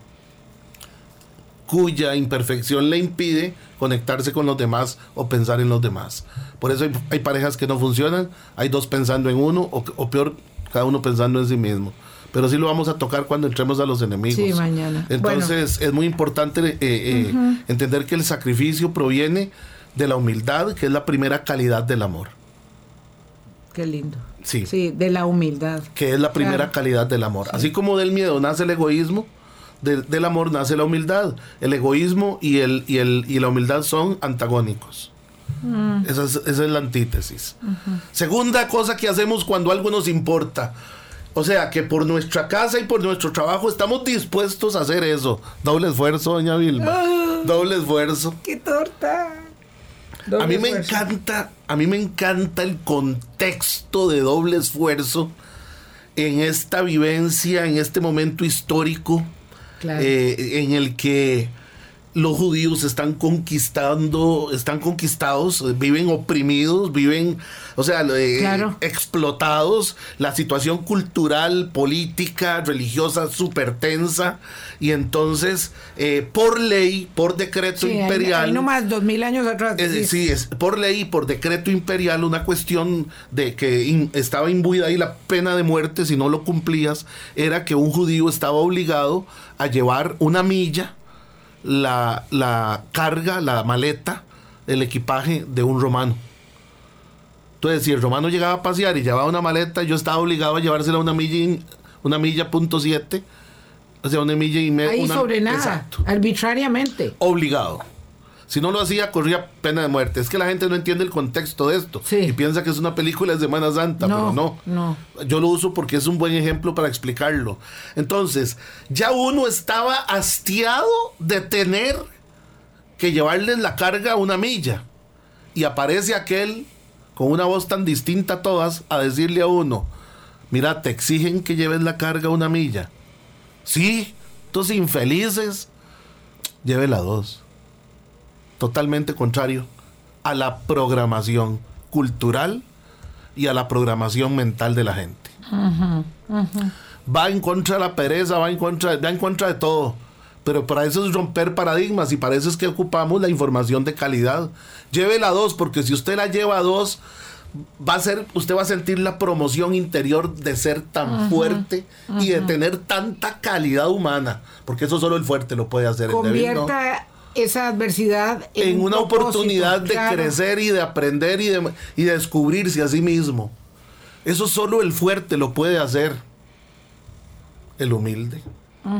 Speaker 3: cuya imperfección le impide conectarse con los demás o pensar en los demás. Por eso hay, parejas que no funcionan, hay dos pensando en uno, o peor, cada uno pensando en sí mismo pero sí lo vamos a tocar cuando entremos a los enemigos.
Speaker 1: Sí, mañana.
Speaker 3: Entonces es muy importante eh, eh, entender que el sacrificio proviene de la humildad, que es la primera calidad del amor.
Speaker 1: Qué lindo. Sí. Sí, de la humildad.
Speaker 3: Que es la primera calidad del amor. Así como del miedo nace el egoísmo, del amor nace la humildad. El egoísmo y, el, y, el, y la humildad son antagónicos. Mm. Esa, es, la antítesis. Segunda cosa que hacemos cuando algo nos importa o sea que por nuestra casa y por nuestro trabajo estamos dispuestos a hacer eso. Doble esfuerzo, doña Vilma. Ah. Doble esfuerzo.
Speaker 1: ¡Qué torta!
Speaker 3: a mí me encanta, a mí me encanta el contexto de doble esfuerzo en esta vivencia, en este momento histórico, eh, en el que los judíos están conquistando, están conquistados, viven oprimidos, viven, o sea, eh, explotados, la situación cultural, política, religiosa súper tensa, y entonces, eh, por ley, por decreto imperial...
Speaker 1: Hay, más dos mil años atrás.
Speaker 3: sí, es por ley, por decreto imperial, una cuestión de que estaba imbuida ahí la pena de muerte si no lo cumplías, era que un judío estaba obligado a llevar una milla, la, la carga, la maleta, el equipaje de un romano. Entonces, si el romano llegaba a pasear y llevaba una maleta, yo estaba obligado a llevársela una milla, una milla punto siete, o sea, una milla y media.
Speaker 1: Ahí sobre nada, arbitrariamente.
Speaker 3: Obligado. Si no lo hacía, corría pena de muerte. Es que la gente no entiende el contexto de esto. Y piensa que es una película de Semana Santa, pero no.
Speaker 1: No.
Speaker 3: Yo lo uso porque es un buen ejemplo para explicarlo. Entonces, ya uno estaba hastiado de tener que llevarles la carga a una milla. Y aparece aquel con una voz tan distinta a todas a decirle a uno, mira, te exigen que lleves la carga a una milla. Sí, tus infelices, llévela dos totalmente contrario a la programación cultural y a la programación mental de la gente. Va en contra de la pereza, va en contra, va en contra de todo. Pero para eso es romper paradigmas y para eso es que ocupamos la información de calidad. Llévela a dos, porque si usted la lleva a dos, va a ser, usted va a sentir la promoción interior de ser tan fuerte y de tener tanta calidad humana, porque eso solo el fuerte lo puede hacer.
Speaker 1: Convierta esa adversidad
Speaker 3: en, una oportunidad de crecer y de aprender y de, y descubrirse a sí mismo. Eso solo el fuerte lo puede hacer. El humilde,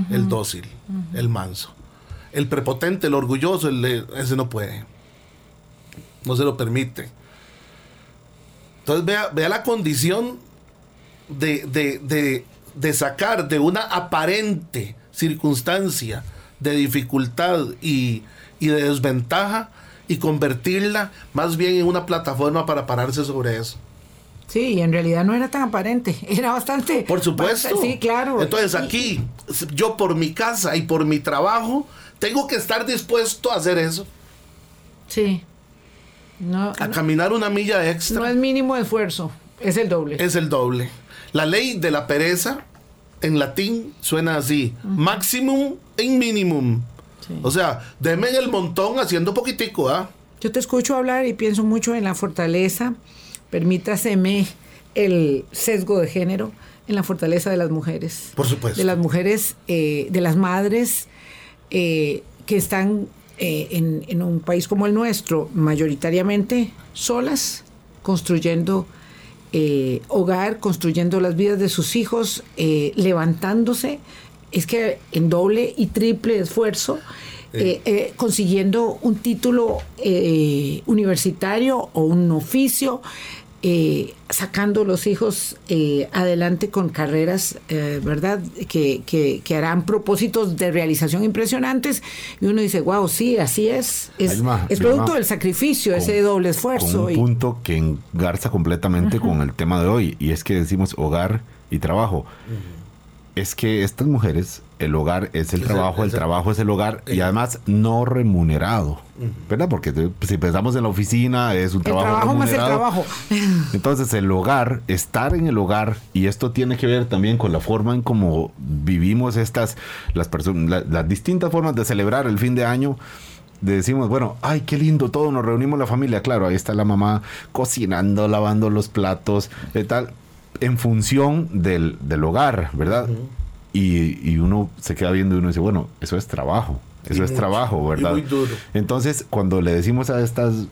Speaker 3: el dócil, el manso. El prepotente, el orgulloso, ese no puede. No se lo permite. Entonces vea, vea la condición de, de, sacar de una aparente circunstancia de dificultad y, y, de desventaja y convertirla más bien en una plataforma para pararse sobre eso.
Speaker 1: Sí, y en realidad no era tan aparente, era bastante...
Speaker 3: Por supuesto.
Speaker 1: Sí, claro.
Speaker 3: Entonces aquí, yo por mi casa y por mi trabajo, tengo que estar dispuesto a hacer eso.
Speaker 1: Sí.
Speaker 3: No, a caminar una milla extra.
Speaker 1: No es mínimo esfuerzo, es el doble.
Speaker 3: Es el doble. La ley de la pereza en latín suena así: maximum en minimum. O sea, deme el montón haciendo poquitico, ¿ah?
Speaker 1: Yo te escucho hablar y pienso mucho en la fortaleza, permítaseme el sesgo de género, en la fortaleza de las mujeres.
Speaker 3: Por supuesto.
Speaker 1: De las mujeres, eh, de las madres eh, que están eh, en, un país como el nuestro, mayoritariamente solas, construyendo eh, hogar, construyendo las vidas de sus hijos, eh, levantándose, es que en doble y triple esfuerzo, consiguiendo un título universitario o un oficio, eh, sacando los hijos eh, adelante con carreras, eh, ¿verdad? Que, que, harán propósitos de realización impresionantes. Y uno dice, wow, sí, así es. Es, producto del sacrificio, ese doble esfuerzo.
Speaker 2: un punto que engarza completamente con el tema de hoy, y es que decimos hogar y trabajo. Es que estas mujeres el hogar es el trabajo, el, trabajo es el hogar y además no remunerado, ¿verdad? Porque si pensamos en la oficina es un trabajo,
Speaker 1: trabajo Más el trabajo.
Speaker 2: Entonces el hogar, estar en el hogar y esto tiene que ver también con la forma en cómo vivimos estas las personas, las distintas formas de celebrar el fin de año decimos, bueno, ay, qué lindo todo, nos reunimos la familia, claro, ahí está la mamá cocinando, lavando los platos, y tal, en función del, del hogar, ¿verdad? Y, uno se queda viendo y uno dice, bueno, eso es trabajo, eso es trabajo, ¿verdad? Entonces, cuando le decimos a estas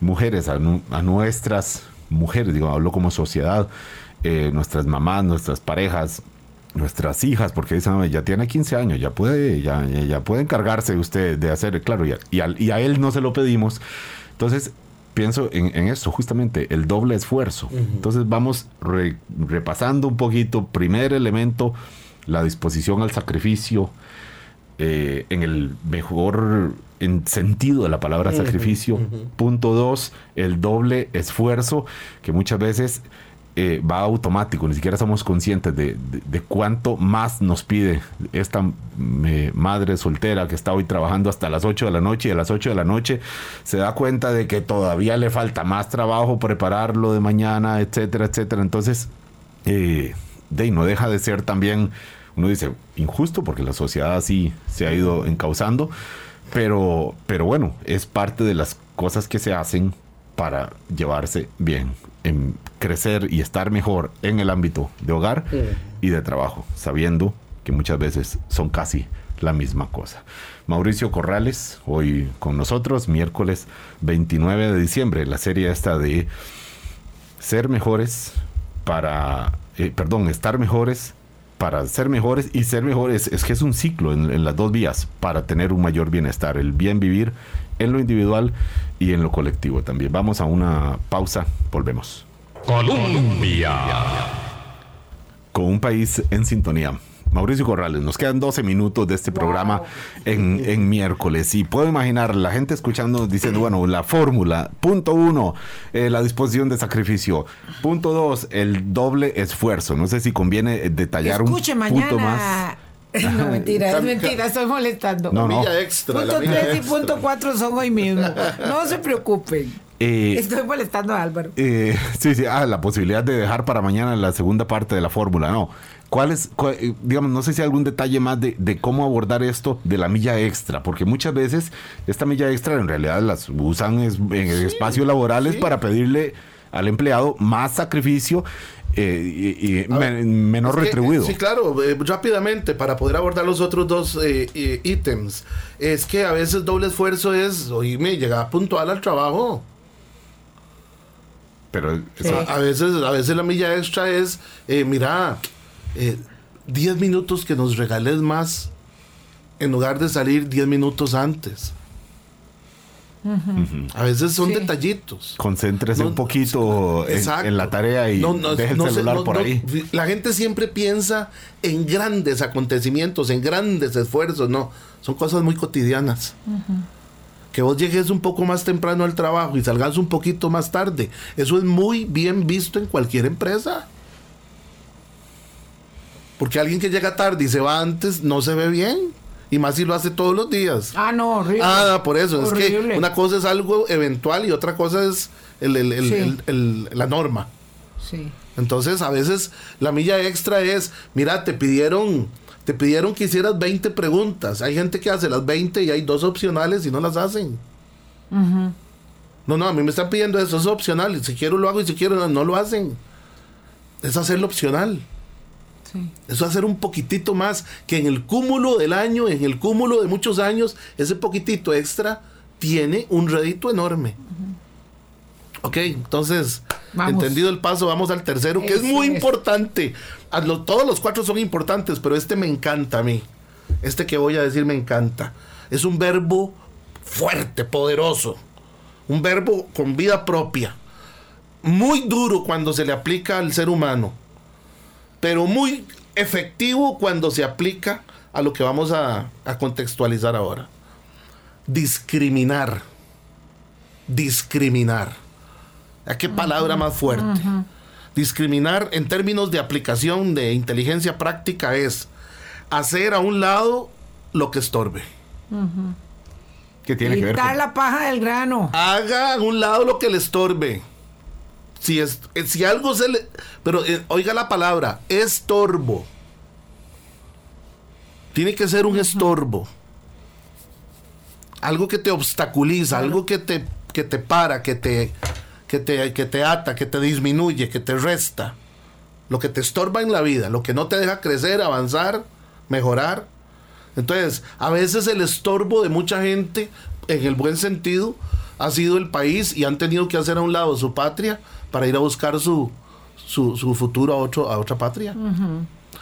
Speaker 2: mujeres, a, nuestras mujeres, digo, hablo como sociedad, eh, nuestras mamás, nuestras parejas, nuestras hijas, porque dicen, ya tiene 15 años, ya puede, ya, ya puede encargarse usted de hacer, claro, y a, y a, él no se lo pedimos. Entonces, pienso en, en eso, justamente, el doble esfuerzo. Entonces, vamos repasando un poquito, primer elemento, la disposición al sacrificio, eh, en el mejor en sentido de la palabra sacrificio. Punto dos, el doble esfuerzo, que muchas veces eh, va automático, ni siquiera somos conscientes de, cuánto más nos pide esta madre soltera que está hoy trabajando hasta las 8 de la noche y a las 8 de la noche se da cuenta de que todavía le falta más trabajo prepararlo de mañana, etcétera, etcétera. Entonces, eh, de no deja de ser también, uno dice, injusto porque la sociedad así se ha ido encauzando, pero, pero bueno, es parte de las cosas que se hacen para llevarse bien, en crecer y estar mejor en el ámbito de hogar y de trabajo, sabiendo que muchas veces son casi la misma cosa. Mauricio Corrales, hoy con nosotros, miércoles 29 de diciembre, la serie esta de ser mejores para eh, perdón, estar mejores para ser mejores y ser mejores es que es un ciclo en, las dos vías para tener un mayor bienestar, el bien vivir en lo individual y en lo colectivo también. Vamos a una pausa, volvemos.
Speaker 4: Colombia.
Speaker 2: Con un país en sintonía. Mauricio Corrales, nos quedan 12 minutos de este programa en, miércoles y puedo imaginar la gente escuchando diciendo, bueno, la fórmula, punto uno, eh, la disposición de sacrificio, punto dos, el doble esfuerzo. No sé si conviene detallar un punto más.
Speaker 1: No, mentira, es mentira, estoy molestando.
Speaker 3: No, no. extra.
Speaker 1: Punto 3 y punto 4 son hoy mismo. No se preocupen. Eh, estoy molestando a Álvaro.
Speaker 2: Eh, sí, sí, ah, la posibilidad de dejar para mañana la segunda parte de la fórmula. No, ¿Cuál es, eh, digamos, no sé si hay algún detalle más de, cómo abordar esto de la milla extra? Porque muchas veces esta milla extra en realidad las usan en espacios laborales para pedirle al empleado, más sacrificio eh, y, menos retribuido.
Speaker 3: sí, claro, eh, rápidamente, para poder abordar los otros dos eh, ítems, es que a veces doble esfuerzo es, oíme, llegar puntual al trabajo.
Speaker 2: Pero
Speaker 3: a, veces, a veces la milla extra es, mira, 10 minutos que nos regales más en lugar de salir 10 minutos antes. A veces son detallitos.
Speaker 2: Concéntrese un poquito en, la tarea y deje el celular por ahí.
Speaker 3: La gente siempre piensa en grandes acontecimientos, en grandes esfuerzos. No, son cosas muy cotidianas. Que vos llegues un poco más temprano al trabajo y salgas un poquito más tarde. Eso es muy bien visto en cualquier empresa. Porque alguien que llega tarde y se va antes no se ve bien. Y más si lo hace todos los días.
Speaker 1: Ah, no, horrible.
Speaker 3: Ah, por eso. Es que una cosa es algo eventual y otra cosa es la norma.
Speaker 1: Sí.
Speaker 3: Entonces, a veces la milla extra es, mira, te pidieron, te pidieron que hicieras 20 preguntas. Hay gente que hace las 20 y hay dos opcionales y no las hacen. No, no, a mí me están pidiendo eso, es opcional. Si quiero lo hago y si quiero no, no lo hacen. Es hacerlo opcional. Eso hacer un poquitito más que en el cúmulo del año, en el cúmulo de muchos años, ese poquitito extra tiene un rédito enorme. Ok, entonces, entendido el paso, vamos al tercero, que es muy importante. todos los cuatro son importantes, pero este me encanta a mí. Este que voy a decir me encanta. Es un verbo fuerte, poderoso. Un verbo con vida propia. Muy duro cuando se le aplica al ser humano pero muy efectivo cuando se aplica a lo que vamos a, contextualizar ahora. Discriminar. Discriminar. ¿A qué palabra más fuerte? Discriminar en términos de aplicación de inteligencia práctica es hacer a un lado lo que estorbe.
Speaker 2: ¿Qué tiene que ver?
Speaker 1: Quitar la paja del grano.
Speaker 3: Haga a un lado lo que le estorbe. Si, es, eh, si algo se le... Pero eh, oiga la palabra, estorbo. Tiene que ser un estorbo. Algo que te obstaculiza, algo que te, que te para, que te, que, te, que te ata, que te disminuye, que te resta. Lo que te estorba en la vida, lo que no te deja crecer, avanzar, mejorar. Entonces, a veces el estorbo de mucha gente, en el buen sentido, ha sido el país y han tenido que hacer a un lado su patria para ir a buscar su, su, futuro a, otro, a otra patria.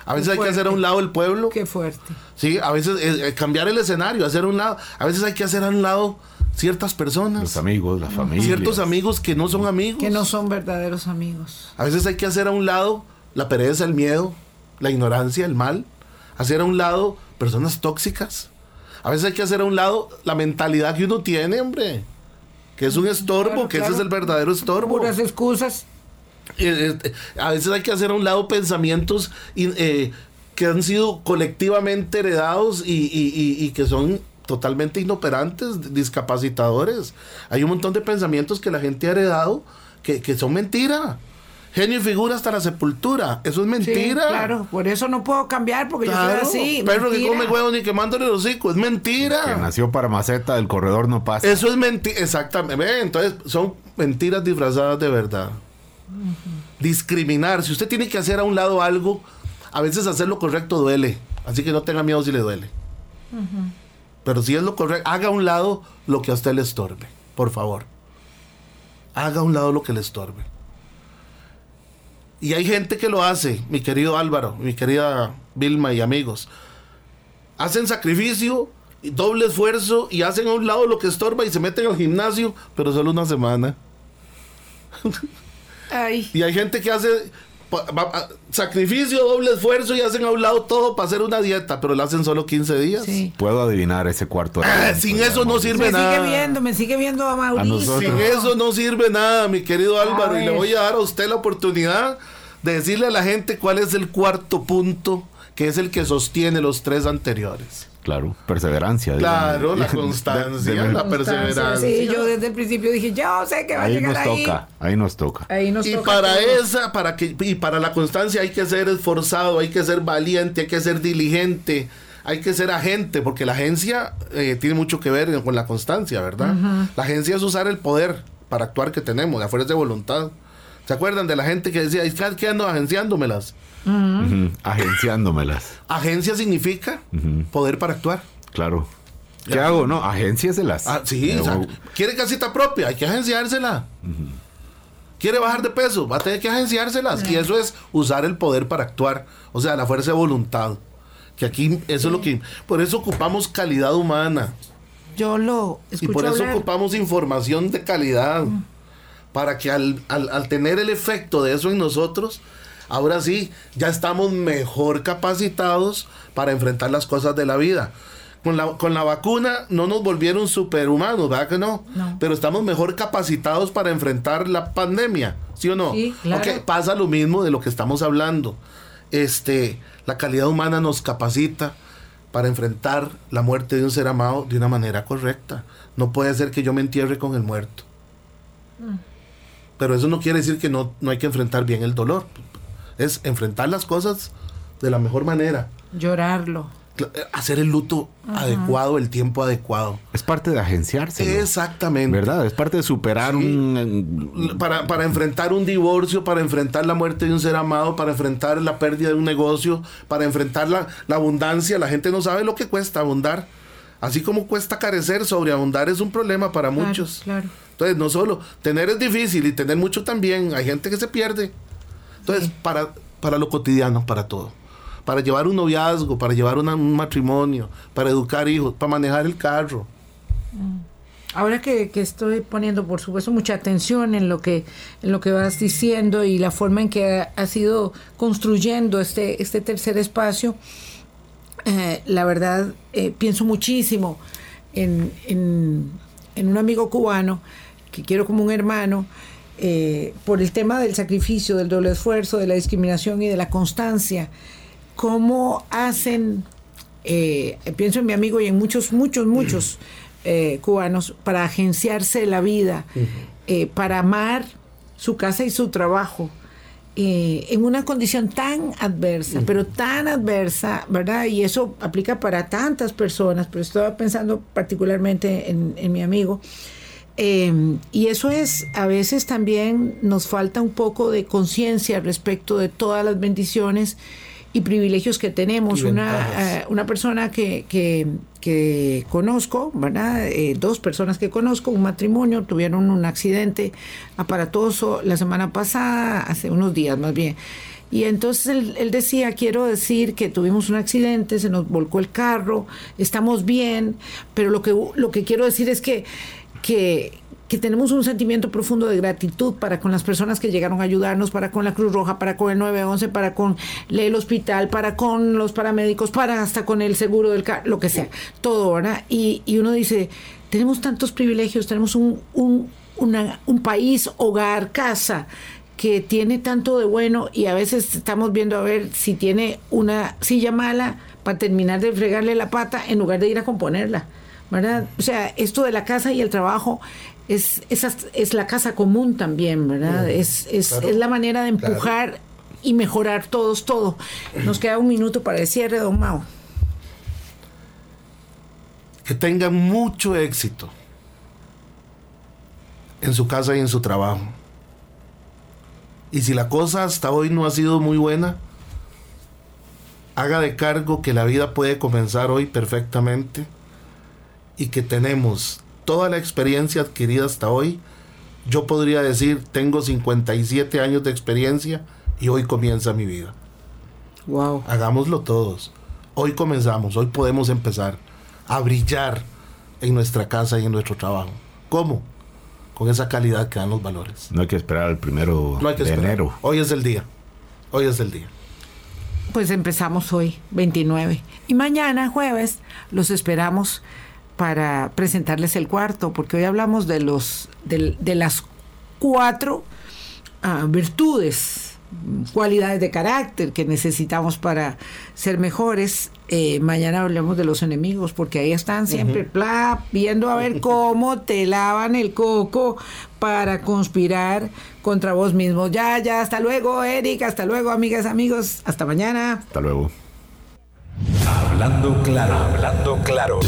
Speaker 3: A veces hay que hacer a un lado el pueblo.
Speaker 1: Qué fuerte.
Speaker 3: Sí, a veces eh, eh, cambiar el escenario, hacer a un lado. A veces hay que hacer a un lado ciertas personas.
Speaker 2: Los amigos, la familia.
Speaker 3: Ciertos amigos que no son amigos.
Speaker 1: Que no son verdaderos amigos.
Speaker 3: A veces hay que hacer a un lado la pereza, el miedo, la ignorancia, el mal. Hacer a un lado personas tóxicas. A veces hay que hacer a un lado la mentalidad que uno tiene, hombre que es un estorbo, que ese es el verdadero estorbo.
Speaker 1: Puras excusas.
Speaker 3: Eh, eh, a veces hay que hacer a un lado pensamientos eh, que han sido colectivamente heredados y, que son totalmente inoperantes, discapacitadores. Hay un montón de pensamientos que la gente ha heredado que, que son mentira. Genio y figura hasta la sepultura. Eso es mentira.
Speaker 1: claro, por eso no puedo cambiar porque yo soy así.
Speaker 3: Perro que come huevo ni quemándole los hocico. Es mentira.
Speaker 2: Que nació para maceta del corredor no pasa.
Speaker 3: Eso es mentira. Exactamente. Entonces son mentiras disfrazadas de verdad. Discriminar. Si usted tiene que hacer a un lado algo, a veces hacer lo correcto duele. Así que no tenga miedo si le duele. Pero si es lo correcto, haga a un lado lo que a usted le estorbe. Por favor. Haga a un lado lo que le estorbe. Y hay gente que lo hace, mi querido Álvaro, mi querida Vilma y amigos. Hacen sacrificio, doble esfuerzo y hacen a un lado lo que estorba y se meten al gimnasio, pero solo una semana. Y hay gente que hace sacrificio, doble esfuerzo y hacen a un lado todo para hacer una dieta, pero lo hacen solo 15 días.
Speaker 2: Puedo adivinar ese cuarto.
Speaker 3: Ah, sin eso no sirve nada.
Speaker 1: Me sigue viendo, me sigue viendo a Mauricio.
Speaker 3: sin eso no sirve nada, mi querido Álvaro. y le voy a dar a usted la oportunidad de decirle a la gente cuál es el cuarto punto, que es el que sostiene los tres anteriores.
Speaker 2: Claro, perseverancia.
Speaker 3: Claro, la constancia, la perseverancia.
Speaker 1: Sí, yo desde el principio dije, yo sé que va a llegar
Speaker 2: nos
Speaker 1: ahí.
Speaker 2: Toca, ahí nos toca.
Speaker 1: Ahí nos
Speaker 3: y para esa, para que, y para la constancia hay que ser esforzado, hay que ser valiente, hay que ser diligente, hay que ser agente, porque la agencia eh, tiene mucho que ver con la constancia, ¿verdad? La agencia es usar el poder para actuar que tenemos, la fuerza de voluntad. ¿Se acuerdan de la gente que decía, ¿qué ando agenciándomelas?
Speaker 2: Agenciándomelas.
Speaker 3: Agencia significa poder para actuar.
Speaker 2: Claclaro. ¿Qué hago? No, agenciaselas.
Speaker 3: Ah, sí, quiere casita propia, hay que agenciársela. Quiere bajar de peso, va a tener que agenciárselas. Y eso es usar el poder para actuar. O sea, la fuerza de voluntad. Que aquí, eso es lo que. Por eso ocupamos calidad humana.
Speaker 1: Yo lo.
Speaker 3: Y por eso ocupamos información de calidad. Para que al, al tener el efecto de eso en nosotros, ahora sí, ya estamos mejor capacitados para enfrentar las cosas de la vida con la, con la vacuna no nos volvieron superhumanos, ¿verdad que no? Pero estamos mejor capacitados para enfrentar la pandemia, ¿sí o no?
Speaker 1: Sí, claro.
Speaker 3: pasa lo mismo de lo que estamos hablando. Este, la calidad humana nos capacita para enfrentar la muerte de un ser amado de una manera correcta. No puede ser que yo me entierre con el muerto. Mm. Pero eso no quiere decir que no, no hay que enfrentar bien el dolor. Es enfrentar las cosas de la mejor manera.
Speaker 1: Llorarlo
Speaker 3: hacer el luto adecuado, el tiempo adecuado.
Speaker 2: Es parte de agenciarse.
Speaker 3: Exactamente.
Speaker 2: ¿Verdad? Es parte de superar un...
Speaker 3: Para, para, enfrentar un divorcio, para enfrentar la muerte de un ser amado, para enfrentar la pérdida de un negocio, para enfrentar la, abundancia. La gente no sabe lo que cuesta abundar. Así como cuesta carecer, sobreabundar es un problema para muchos.
Speaker 1: Claro.
Speaker 3: Entonces, no solo tener es difícil y tener mucho también. Hay gente que se pierde. Entonces, para, para lo cotidiano, para todo para llevar un noviazgo, para llevar un matrimonio, para educar hijos, para manejar el carro.
Speaker 1: Mm. Ahora que, estoy poniendo, por supuesto, mucha atención en lo que en lo que vas diciendo y la forma en que has ido construyendo este este tercer espacio, eh, la verdad eh, pienso muchísimo en, en, un amigo cubano que quiero como un hermano. Eh, por el tema del sacrificio, del doble esfuerzo, de la discriminación y de la constancia cómo hacen, eh, pienso en mi amigo y en muchos, muchos, muchos eh, cubanos, para agenciarse la vida, para amar su casa y su trabajo. en una condición tan adversa, pero tan adversa, ¿verdad? Y eso aplica para tantas personas, pero estaba pensando particularmente en, en mi amigo. Y eso es, a veces también nos falta un poco de conciencia respecto de todas las bendiciones y privilegios que tenemos. Una, eh, una persona que, que, conozco, ¿verdad? Eh, dos personas que conozco, un matrimonio, tuvieron un accidente aparatoso la semana pasada, hace unos días más bien. Y entonces él, él, decía, quiero decir que tuvimos un accidente, se nos volcó el carro, estamos bien, pero lo que, lo que quiero decir es que, que, que tenemos un sentimiento profundo de gratitud para con las personas que llegaron a ayudarnos, para con la Cruz Roja, para con el 911, para con el hospital, para con los paramédicos, para hasta con el seguro del carro, lo que sea, todo, ¿verdad? Y, y uno dice, tenemos tantos privilegios, tenemos un, un, un país, hogar, casa, que tiene tanto de bueno y a veces estamos viendo a ver si tiene una silla mala para terminar de fregarle la pata en lugar de ir a componerla. ¿Verdad? O sea, esto de la casa y el trabajo es, es la casa común también, ¿verdad? es, es, es, la manera de empujar y mejorar todos todo. Nos queda un minuto para el cierre, don Mao.
Speaker 3: Que tengan mucho éxito en su casa y en su trabajo. Y si la cosa hasta hoy no ha sido muy buena, haga de cargo que la vida puede comenzar hoy perfectamente y que tenemos toda la experiencia adquirida hasta hoy, yo podría decir, tengo 57 años de experiencia y hoy comienza mi vida.
Speaker 1: Wow.
Speaker 3: Hagámoslo todos. Hoy comenzamos, hoy podemos empezar a brillar en nuestra casa y en nuestro trabajo. ¿Cómo? Con esa calidad que dan los valores.
Speaker 2: No hay que esperar el primero de enero.
Speaker 3: Hoy es el día. Hoy es el día.
Speaker 1: Pues empezamos hoy, 29. Y mañana, jueves, los esperamos para presentarles el cuarto, porque hoy hablamos de, los, de, las cuatro ah, virtudes, cualidades de carácter que necesitamos para ser mejores. Eh, mañana hablemos de los enemigos, porque ahí están siempre viendo a ver cómo te lavan el coco para conspirar contra vos mismo. Ya, ya, hasta luego, Eric, hasta luego, amigas, amigos, hasta mañana.
Speaker 2: Hasta luego.
Speaker 4: Hablando claro, hablando claro.